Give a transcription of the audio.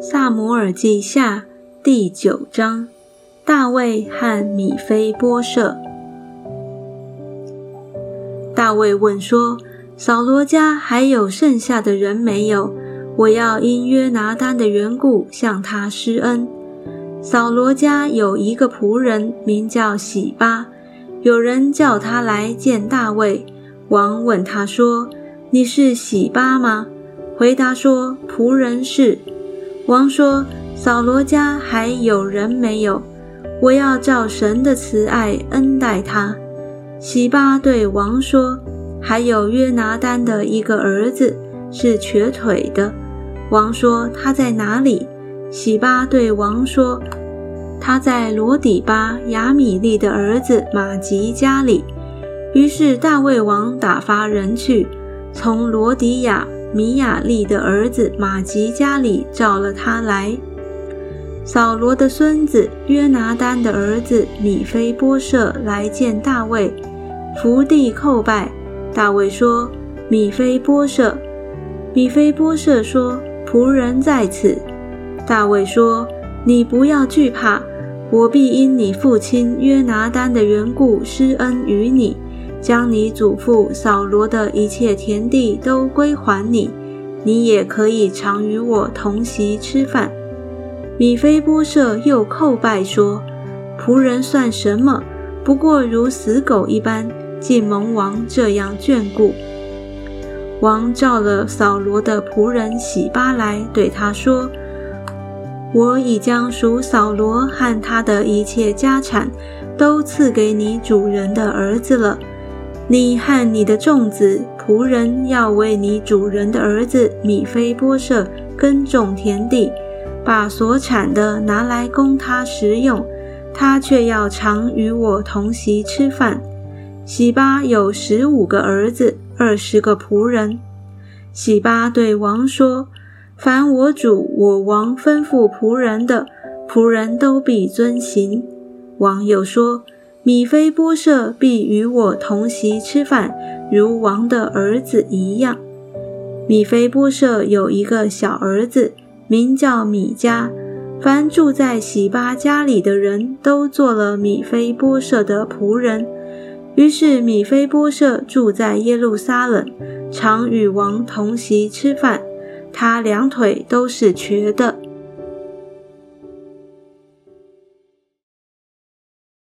萨摩尔记下第九章：大卫和米非波设。大卫问说：“扫罗家还有剩下的人没有？我要因约拿单的缘故向他施恩。”扫罗家有一个仆人，名叫喜巴。有人叫他来见大卫。王问他说：“你是喜巴吗？”回答说：“仆人是。”王说：“扫罗家还有人没有？我要照神的慈爱恩待他。”喜巴对王说：“还有约拿丹的一个儿子是瘸腿的。”王说：“他在哪里？”喜巴对王说：“他在罗底巴亚米利的儿子马吉家里。”于是大卫王打发人去，从罗底亚。米亚利的儿子马吉家里召了他来。扫罗的孙子约拿丹的儿子米非波设来见大卫，伏地叩拜。大卫说：“米非波设。”米非波设说：“仆人在此。”大卫说：“你不要惧怕，我必因你父亲约拿丹的缘故施恩于你。”将你祖父扫罗的一切田地都归还你，你也可以常与我同席吃饭。米非波设又叩拜说：“仆人算什么？不过如死狗一般，竟蒙王这样眷顾。”王召了扫罗的仆人喜巴来，对他说：“我已将属扫罗和他的一切家产，都赐给你主人的儿子了。”你和你的众子仆人要为你主人的儿子米非波设耕种田地，把所产的拿来供他食用，他却要常与我同席吃饭。喜巴有十五个儿子，二十个仆人。喜巴对王说：“凡我主我王吩咐仆人的，仆人都必遵行。”王又说。米非波设必与我同席吃饭，如王的儿子一样。米非波设有一个小儿子，名叫米迦。凡住在喜巴家里的人都做了米非波设的仆人。于是米非波设住在耶路撒冷，常与王同席吃饭。他两腿都是瘸的。